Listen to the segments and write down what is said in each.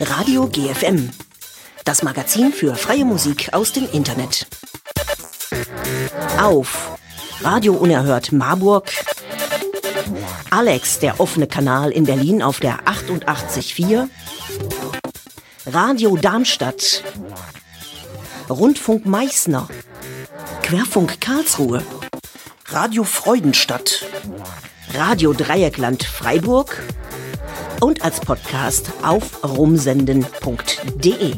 Radio GFM. Das Magazin für freie Musik aus dem Internet. Auf Radio Unerhört Marburg. Alex, der offene Kanal in Berlin auf der 88.4. Radio Darmstadt. Rundfunk Meißner. Querfunk Karlsruhe. Radio Freudenstadt. Radio Dreieckland Freiburg und als Podcast auf rumsenden.de.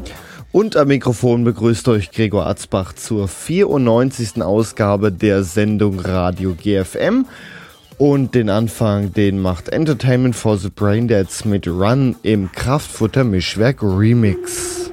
Und am Mikrofon begrüßt euch Gregor Atzbach zur 94. Ausgabe der Sendung Radio GFM. Und den Anfang, den macht Entertainment for the Braindeads mit Run im Kraftfutter Mischwerk Remix.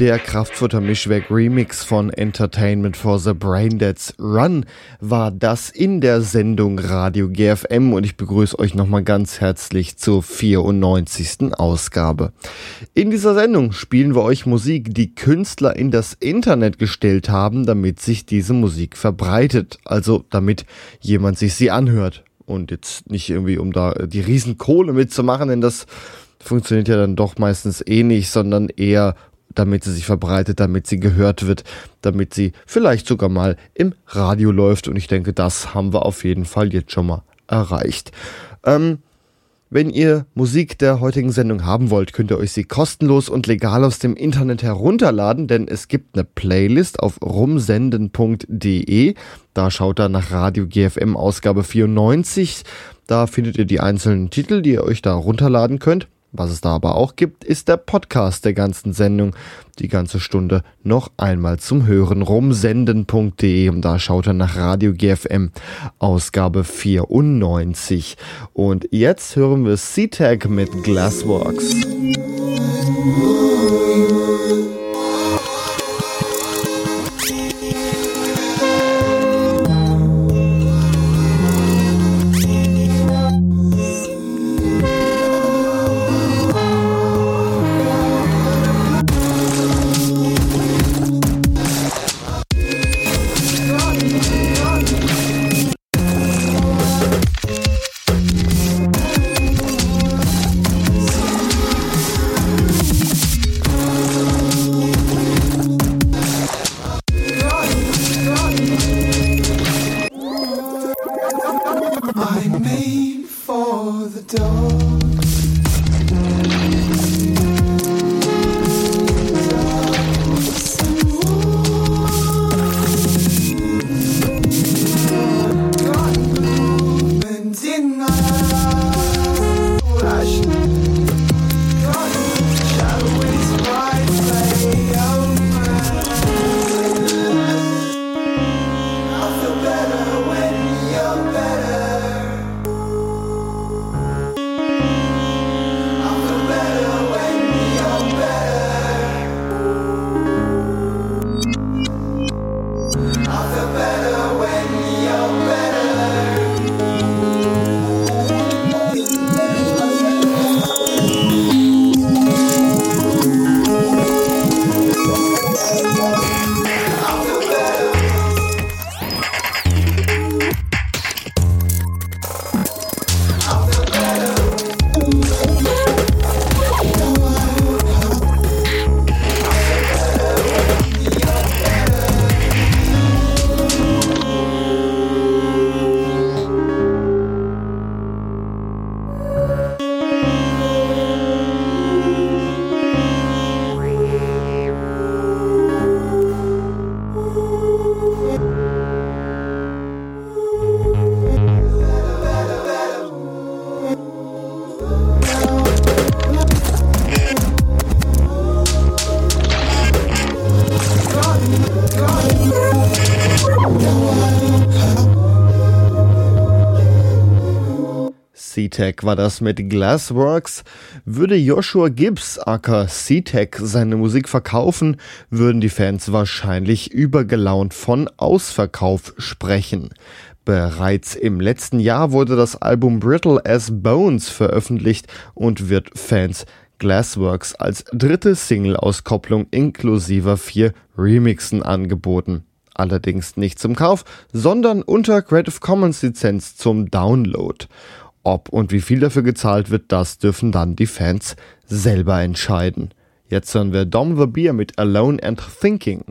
Der Kraftfutter-Mischwerk Remix von Entertainment for the Braindeads Run war das in der Sendung Radio GFM und ich begrüße euch nochmal ganz herzlich zur 94. Ausgabe. In dieser Sendung spielen wir euch Musik, die Künstler in das Internet gestellt haben, damit sich diese Musik verbreitet, also damit jemand sich sie anhört und jetzt nicht irgendwie um da die Riesenkohle mitzumachen, denn das funktioniert ja dann doch meistens eh nicht, sondern eher damit sie sich verbreitet, damit sie gehört wird, damit sie vielleicht sogar mal im Radio läuft. Und ich denke, das haben wir auf jeden Fall jetzt schon mal erreicht. Ähm, wenn ihr Musik der heutigen Sendung haben wollt, könnt ihr euch sie kostenlos und legal aus dem Internet herunterladen, denn es gibt eine Playlist auf rumsenden.de. Da schaut ihr nach Radio GFM Ausgabe 94. Da findet ihr die einzelnen Titel, die ihr euch da runterladen könnt. Was es da aber auch gibt, ist der Podcast der ganzen Sendung. Die ganze Stunde noch einmal zum Hören rumsenden.de und da schaut er nach Radio GFM Ausgabe 94. Und jetzt hören wir C-Tag mit Glassworks. C-Tech war das mit Glassworks. Würde Joshua Gibbs aka C-Tech seine Musik verkaufen, würden die Fans wahrscheinlich übergelaunt von Ausverkauf sprechen. Bereits im letzten Jahr wurde das Album Brittle as Bones veröffentlicht und wird Fans Glassworks als dritte Single-Auskopplung inklusive vier Remixen angeboten. Allerdings nicht zum Kauf, sondern unter Creative Commons Lizenz zum Download. Ob und wie viel dafür gezahlt wird, das dürfen dann die Fans selber entscheiden. Jetzt hören wir Dom the Beer mit Alone and Thinking.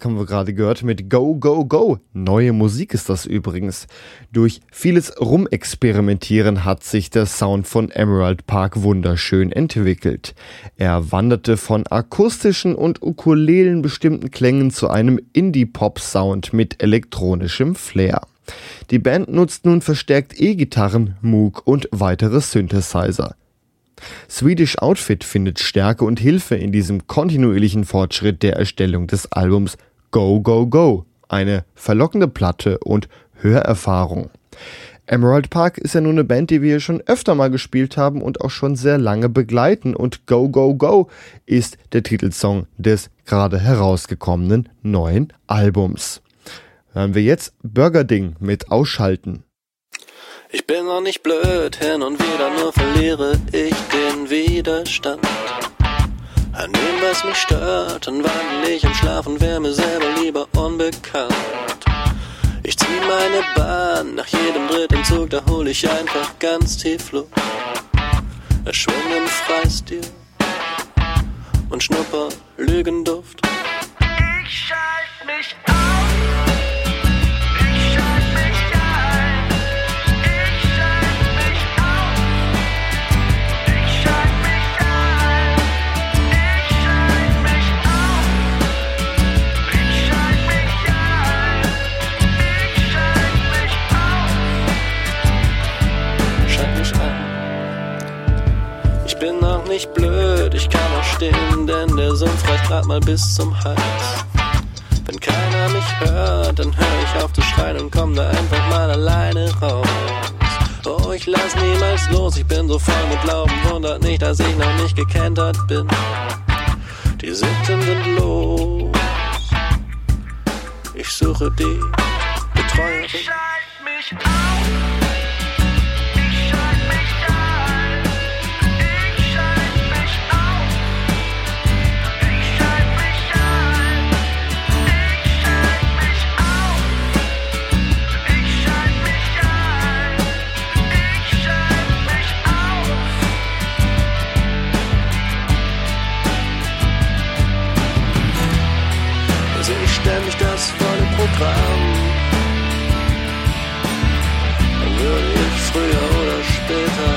Park haben wir gerade gehört mit Go, Go, Go. Neue Musik ist das übrigens. Durch vieles Rumexperimentieren hat sich der Sound von Emerald Park wunderschön entwickelt. Er wanderte von akustischen und ukulelen bestimmten Klängen zu einem Indie-Pop-Sound mit elektronischem Flair. Die Band nutzt nun verstärkt E-Gitarren, Moog und weitere Synthesizer. Swedish Outfit findet Stärke und Hilfe in diesem kontinuierlichen Fortschritt der Erstellung des Albums Go Go Go, eine verlockende Platte und Hörerfahrung. Emerald Park ist ja nun eine Band, die wir schon öfter mal gespielt haben und auch schon sehr lange begleiten und Go Go Go ist der Titelsong des gerade herausgekommenen neuen Albums. Hören wir jetzt Burger Ding mit Ausschalten. Ich bin noch nicht blöd, hin und wieder nur verliere ich den Widerstand. An dem, was mich stört, dann wandle ich im Schlaf und wär mir selber lieber unbekannt. Ich zieh meine Bahn nach jedem dritten Zug, da hol ich einfach ganz tief Luft. Erschwimmen im Freistil und schnupper Lügenduft. Ich schalte mich auf. Nicht blöd, ich kann auch stehen, denn der Sumpf reicht grad mal bis zum Hals. Wenn keiner mich hört, dann hör ich auf zu schreien und komm da einfach mal alleine raus. Oh, ich lass niemals los, ich bin so voll mit Glauben, wundert nicht, dass ich noch nicht gekentert bin. Die Sitten sind los, ich suche die Betreuerin. Ich schalte mich auf. Programm. Dann würde ich früher oder später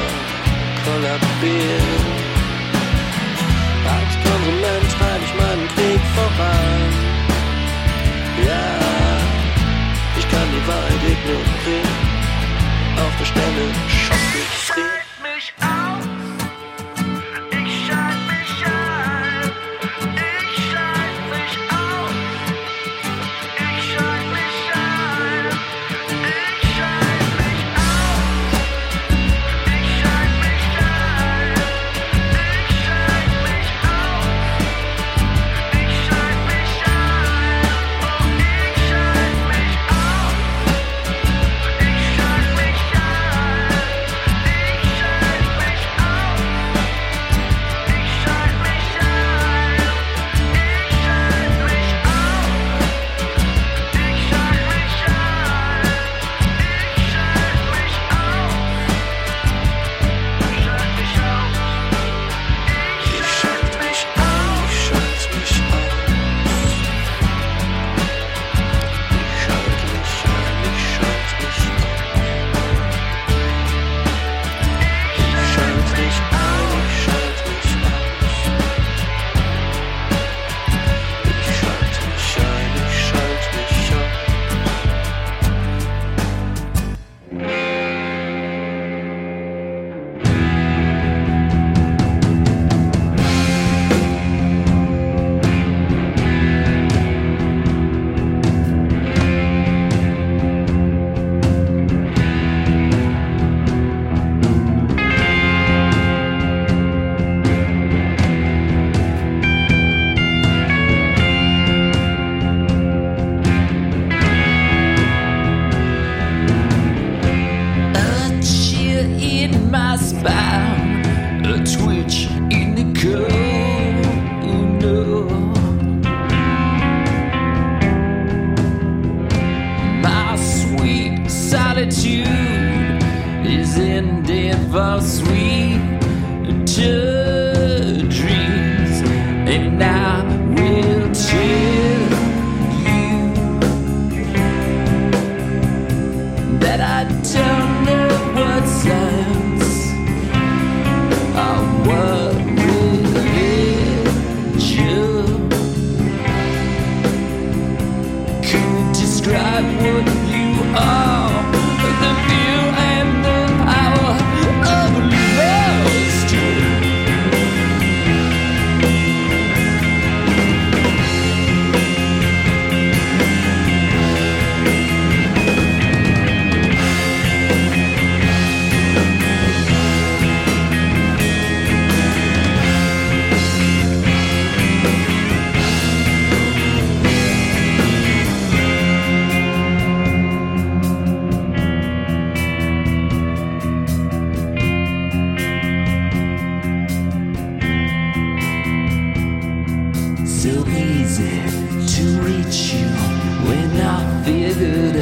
kollabieren. Als Konsument treibe ich meinen Krieg voran. Ja, ich kann die Wahrheit ignorieren. Auf der Stelle schock ich so easy to reach you. When I figured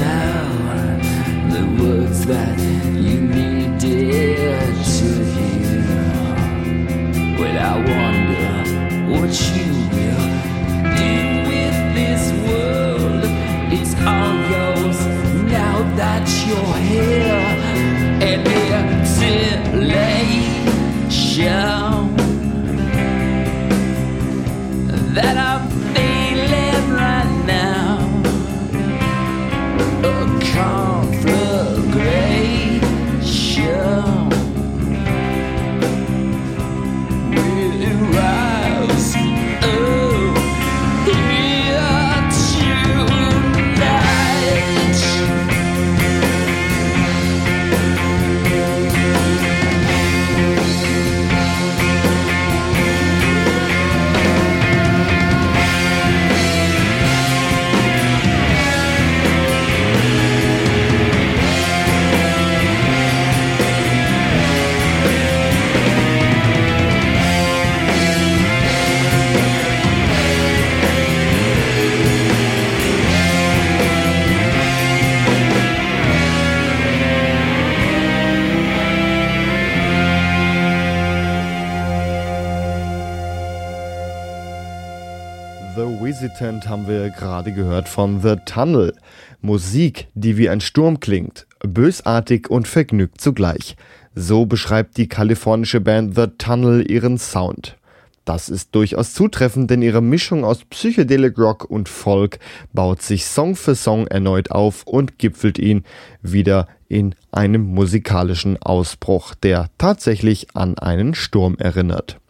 Hesitant haben wir gerade gehört von The Tunnel. Musik, die wie ein Sturm klingt, bösartig und vergnügt zugleich. So beschreibt die kalifornische Band The Tunnel ihren Sound. Das ist durchaus zutreffend, denn ihre Mischung aus Psychedelic Rock und Folk baut sich Song für Song erneut auf und gipfelt ihn wieder in einem musikalischen Ausbruch, der tatsächlich an einen Sturm erinnert.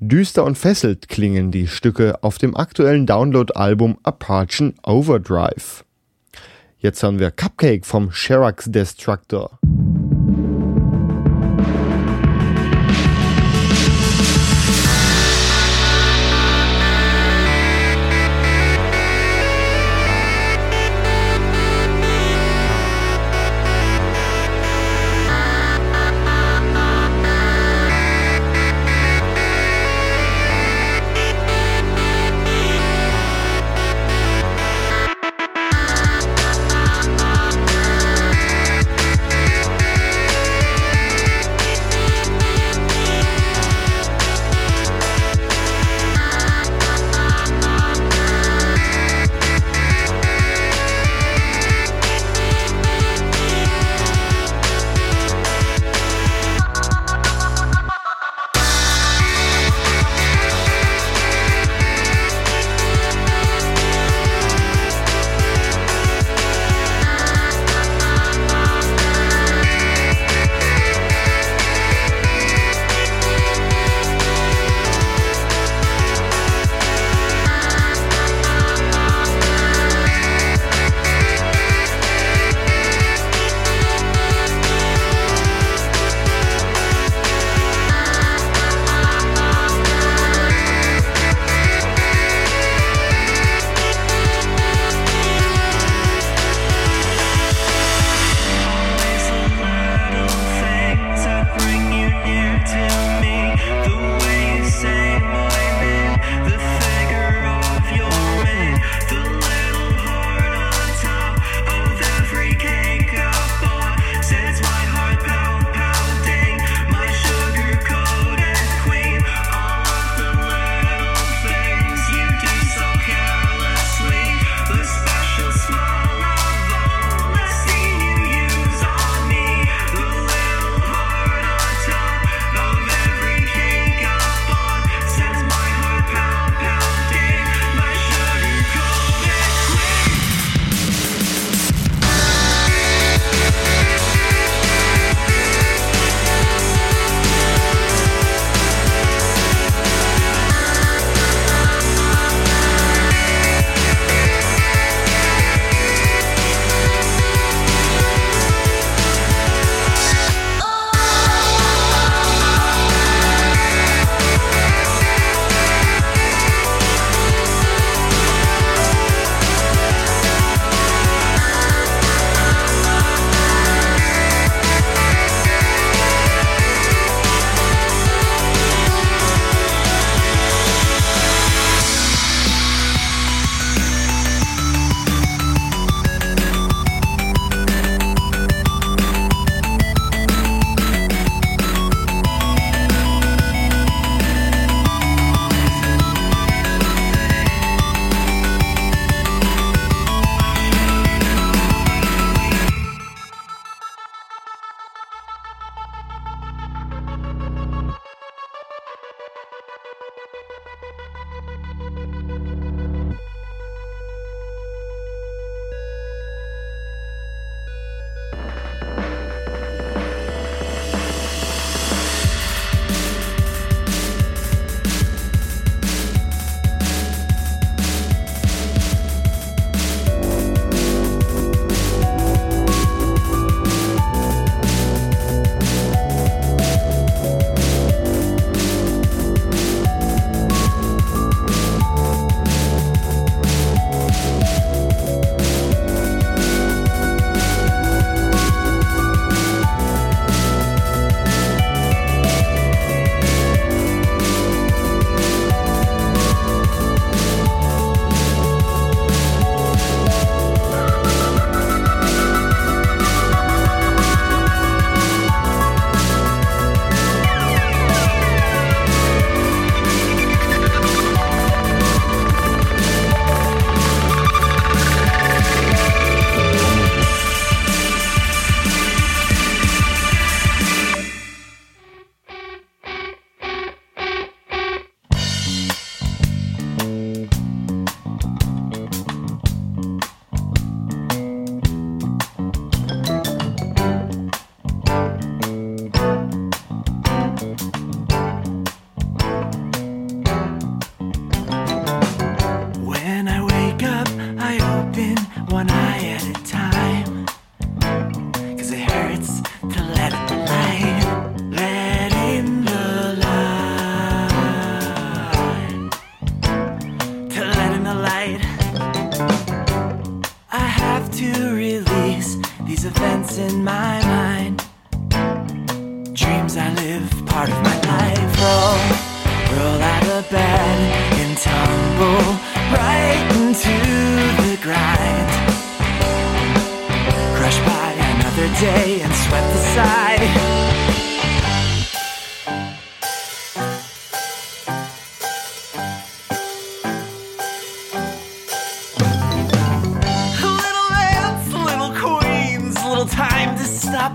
Düster und fesselt klingen die Stücke auf dem aktuellen Download-Album Apachen Overdrive. Jetzt hören wir Cupcake vom Sherax Destructor.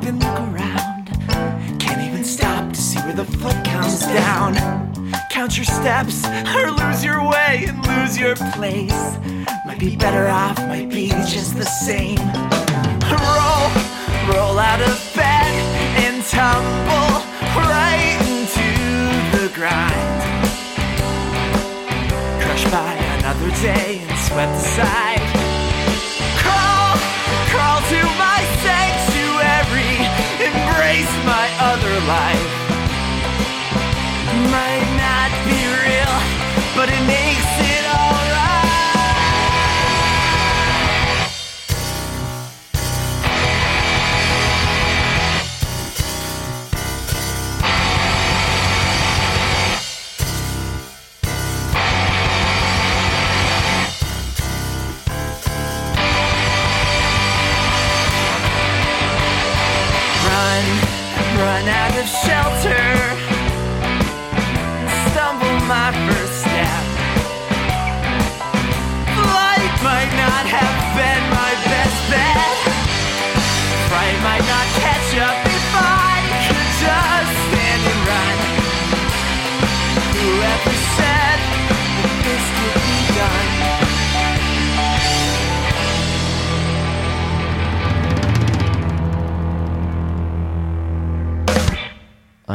Stop and look around. Can't even stop to see where the foot comes down. Count your steps or lose your way and lose your place. Might be better off, might be just the same. Roll, roll out of bed and tumble right into the grind. Crushed by another day and swept aside. life.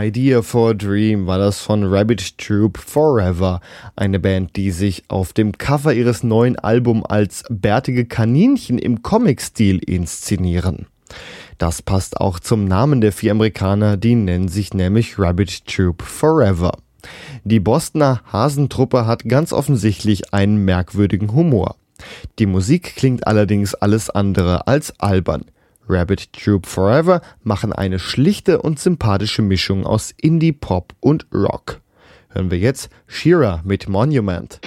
Idea for a Dream war das von Rabbit Troop Forever, eine Band, die sich auf dem Cover ihres neuen Albums als bärtige Kaninchen im Comic-Stil inszenieren. Das passt auch zum Namen der vier Amerikaner, die nennen sich nämlich Rabbit Troop Forever. Die Bostoner Hasentruppe hat ganz offensichtlich einen merkwürdigen Humor. Die Musik klingt allerdings alles andere als albern. Rabbit Troop Forever machen eine schlichte und sympathische Mischung aus Indie, Pop und Rock. Hören wir jetzt Shira mit Monument.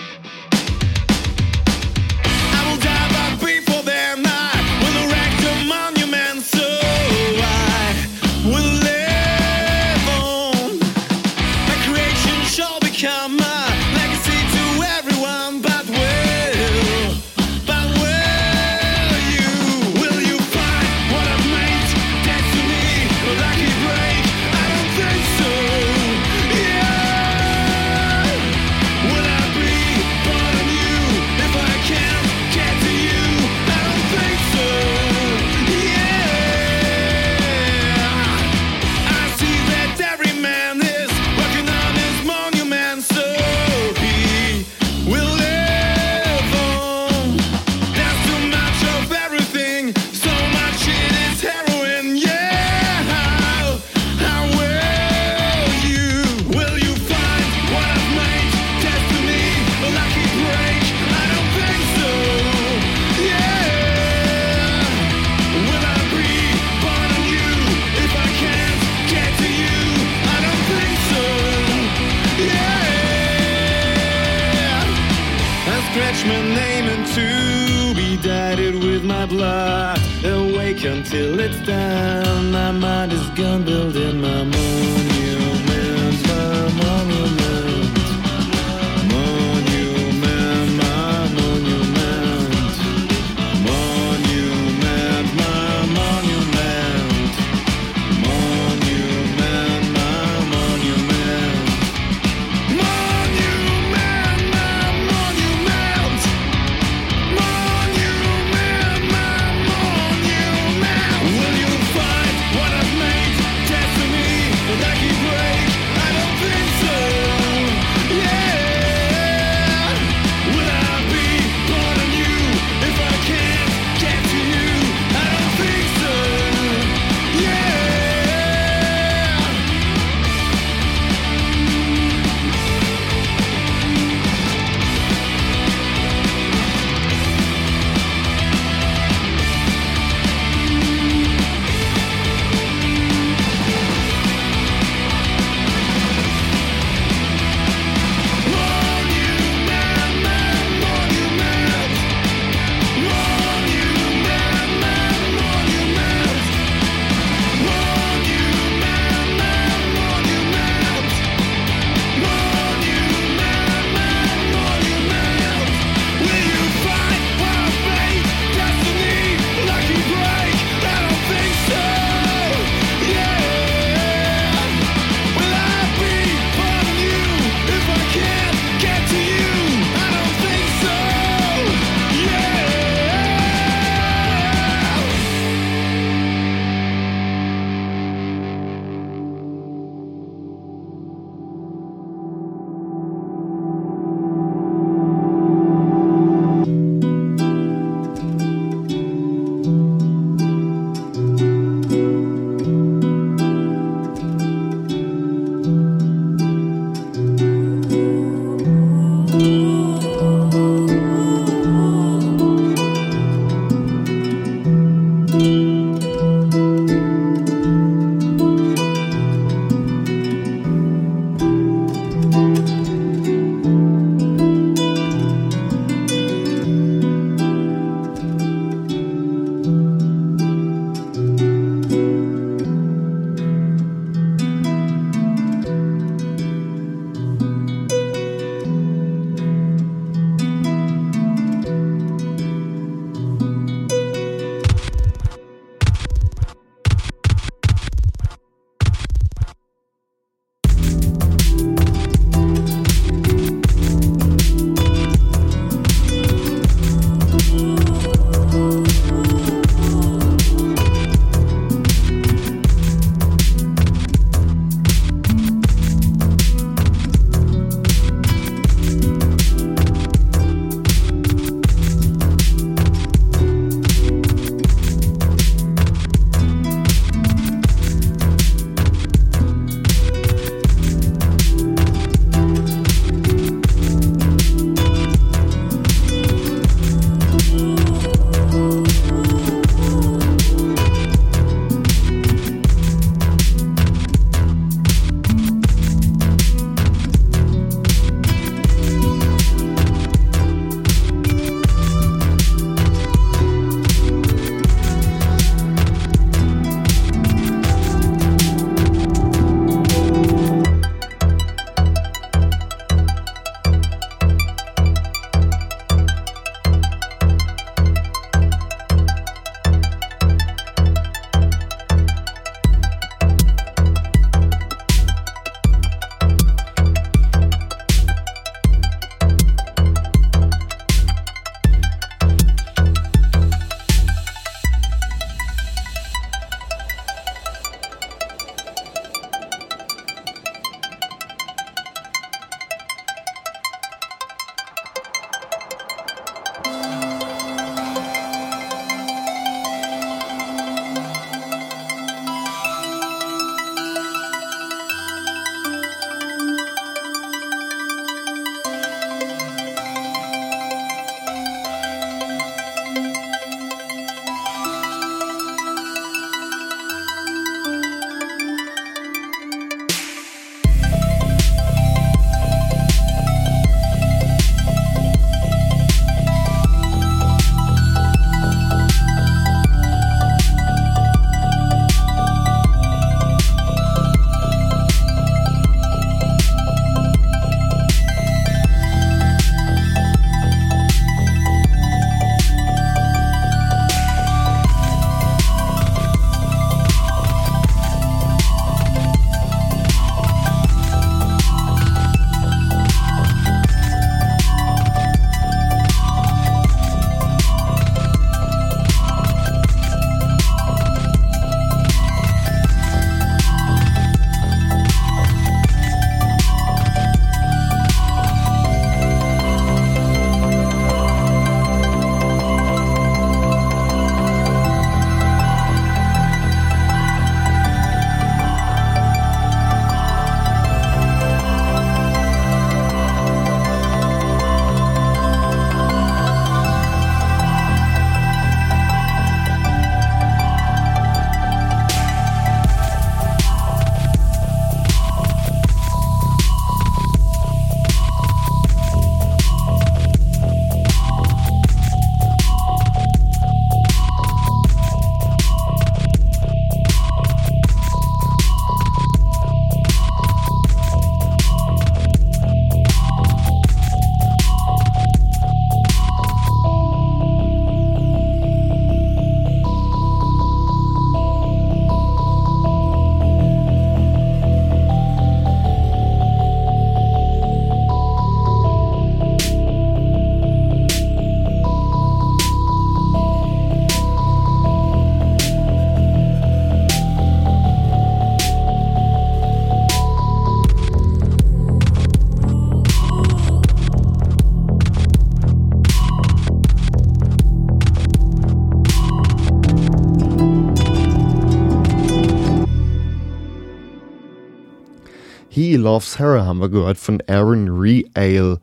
Loves Her haben wir gehört von Aaron Reale.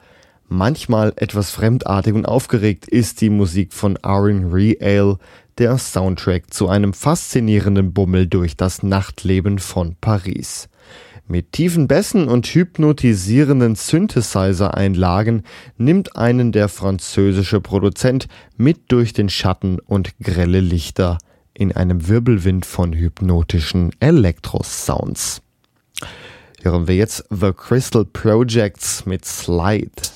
Manchmal etwas fremdartig und aufgeregt ist die Musik von Aaron Reale, der Soundtrack zu einem faszinierenden Bummel durch das Nachtleben von Paris. Mit tiefen Bässen und hypnotisierenden Synthesizer-Einlagen nimmt einen der französische Produzent mit durch den Schatten und grelle Lichter in einem Wirbelwind von hypnotischen Elektrosounds. Hören wir jetzt The Crystal Projects mit Slide.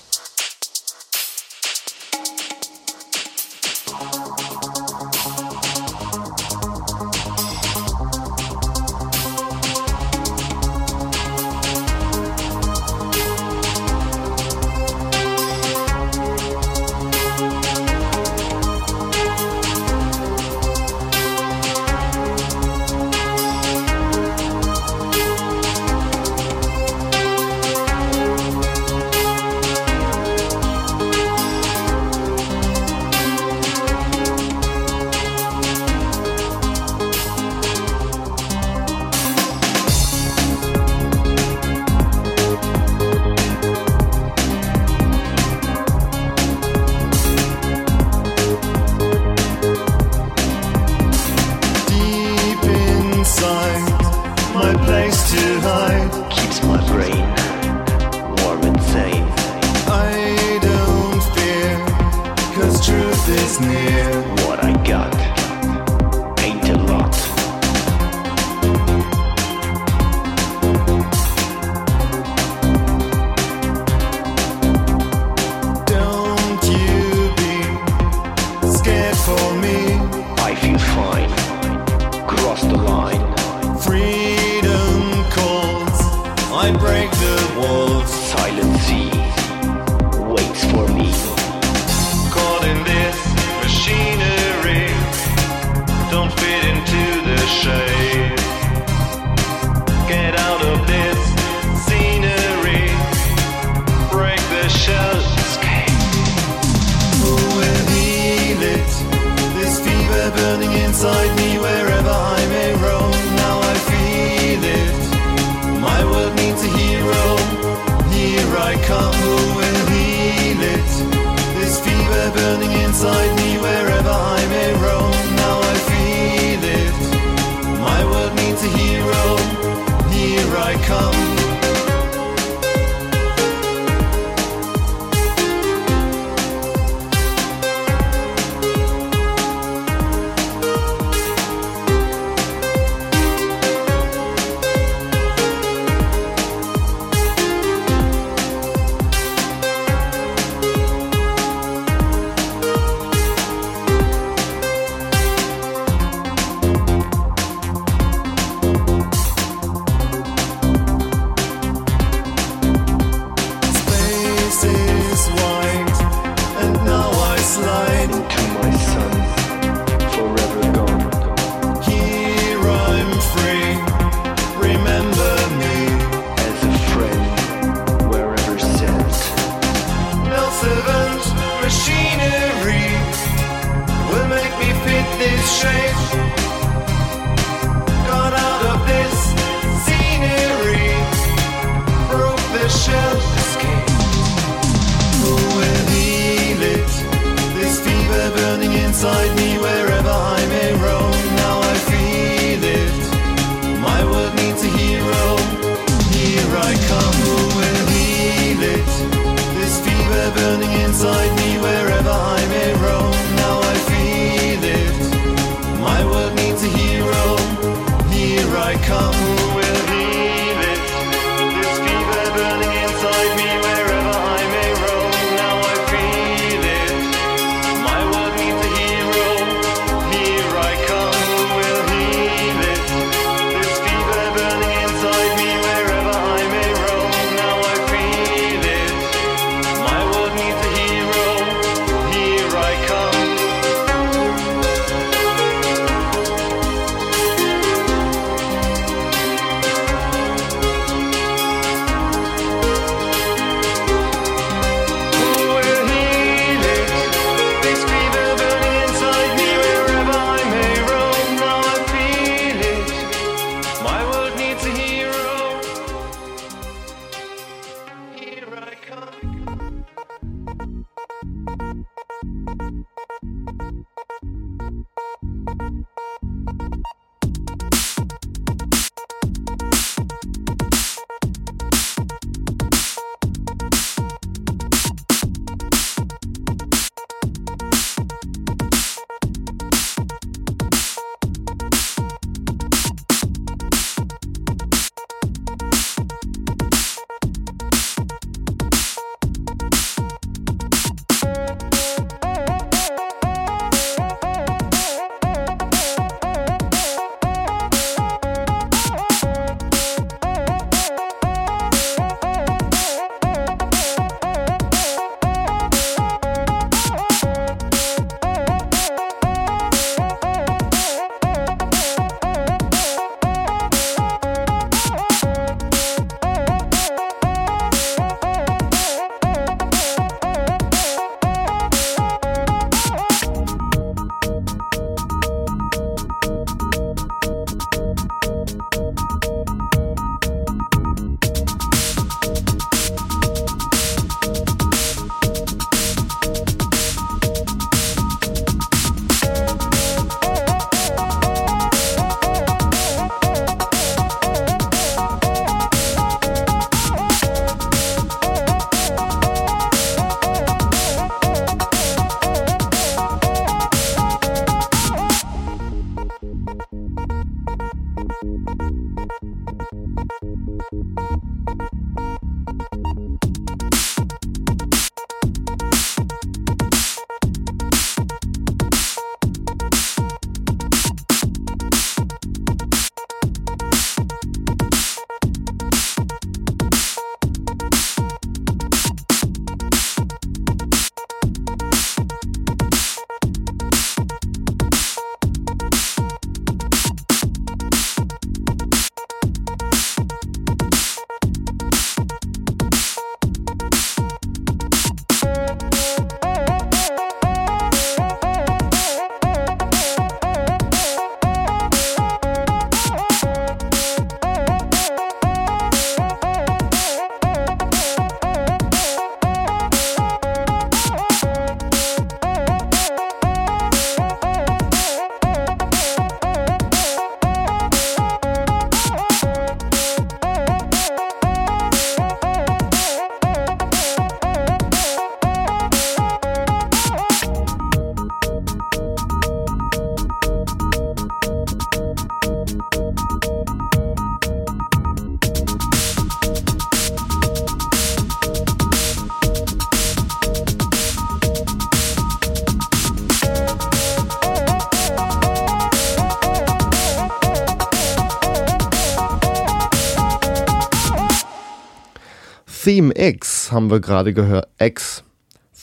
Theme X haben wir gerade gehört. X.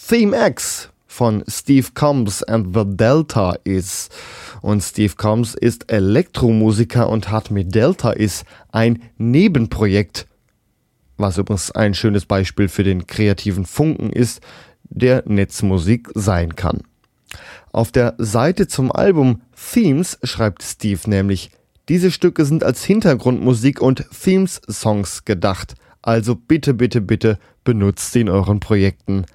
Theme X von Steve Combs and the Delta Is. Und Steve Combs ist Elektromusiker und hat mit Delta Is ein Nebenprojekt, was übrigens ein schönes Beispiel für den kreativen Funken ist, der Netzmusik sein kann. Auf der Seite zum Album Themes schreibt Steve nämlich, diese Stücke sind als Hintergrundmusik und Themes-Songs gedacht. Also bitte, bitte, bitte benutzt sie in euren Projekten.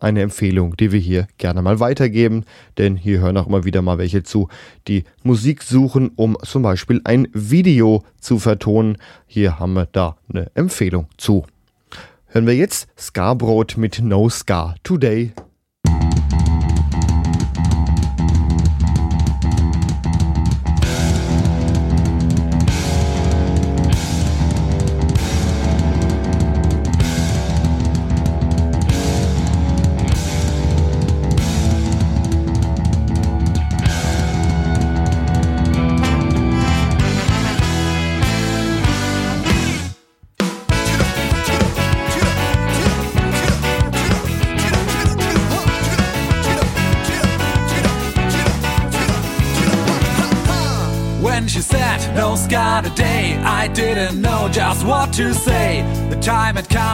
Eine Empfehlung, die wir hier gerne mal weitergeben, denn hier hören auch immer wieder mal welche zu, die Musik suchen, um zum Beispiel ein Video zu vertonen. Hier haben wir da eine Empfehlung zu. Hören wir jetzt Scarbrot mit No Scar Today.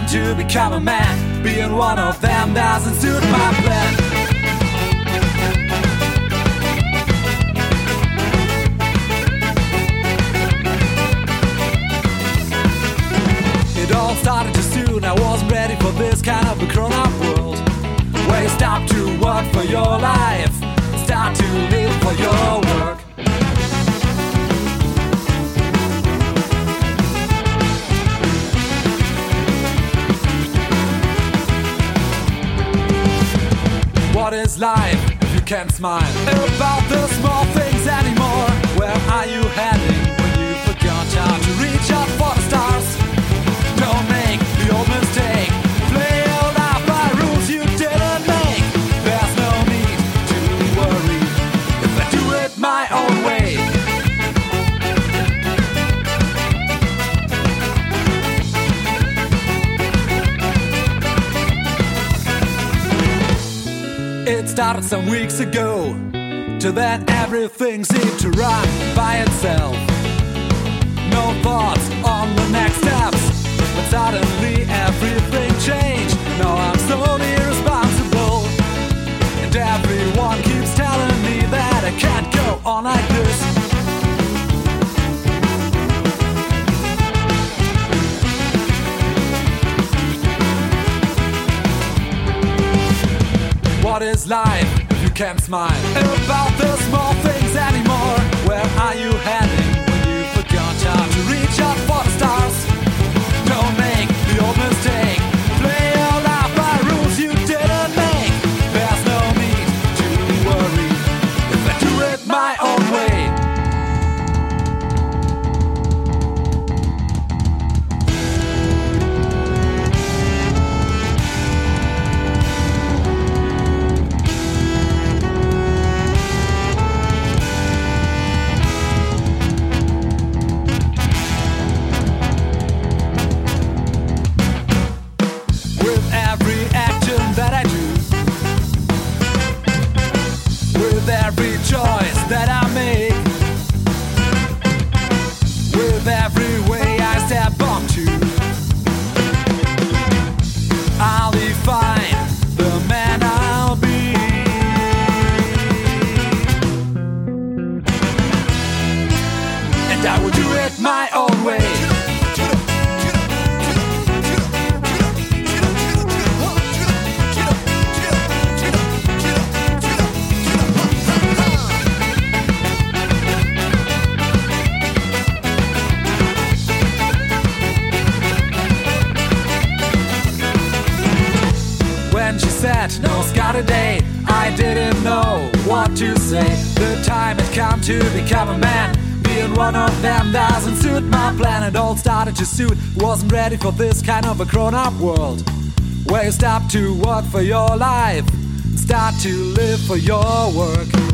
To become a man. Being one of them doesn't suit my plan. It all started too soon. I wasn't ready for this kind of a grown up world. Where you stop to work for your life, can't smile. About the started some weeks ago. Till then, everything seemed to run by itself. No thoughts on the next steps. But suddenly, everything changed. Now I'm solely responsible. And everyone keeps telling me that I can't go on like this. What is life if you can't smile about the small things anymore? Where are you heading when you forgot how to reach out today I didn't know what to say. The time had come to become a man. Being one of them doesn't suit my plan. It all started to suit. Wasn't ready for this kind of a grown-up world. Where you stop to work for your life. Start to live for your work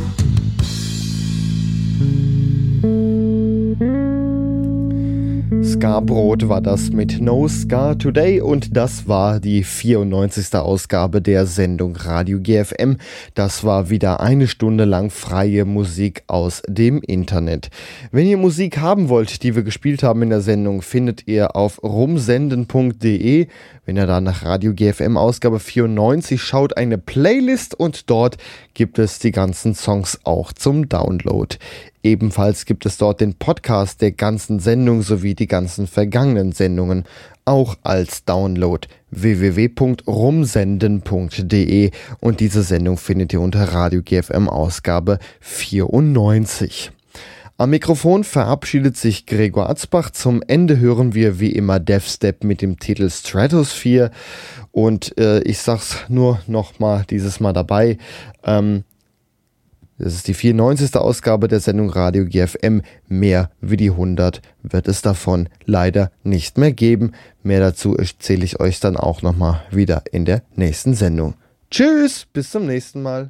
Scarbrot war das mit No Scar Today und das war die 94. Ausgabe der Sendung Radio GFM. Das war wieder eine Stunde lang freie Musik aus dem Internet. Wenn ihr Musik haben wollt, die wir gespielt haben in der Sendung, findet ihr auf rumsenden.de. Wenn ihr da nach Radio GFM Ausgabe 94 schaut, eine Playlist und dort gibt es die ganzen Songs auch zum Download. Ebenfalls gibt es dort den Podcast der ganzen Sendung sowie die ganzen vergangenen Sendungen auch als Download www.rumsenden.de und diese Sendung findet ihr unter Radio GFM Ausgabe 94. Am Mikrofon verabschiedet sich Gregor Atzbach. Zum Ende hören wir wie immer Step mit dem Titel Stratosphere. Und äh, ich sag's nur noch mal dieses Mal dabei. Ähm, das ist die 94. Ausgabe der Sendung Radio GFM. Mehr wie die 100 wird es davon leider nicht mehr geben. Mehr dazu erzähle ich euch dann auch nochmal wieder in der nächsten Sendung. Tschüss, bis zum nächsten Mal.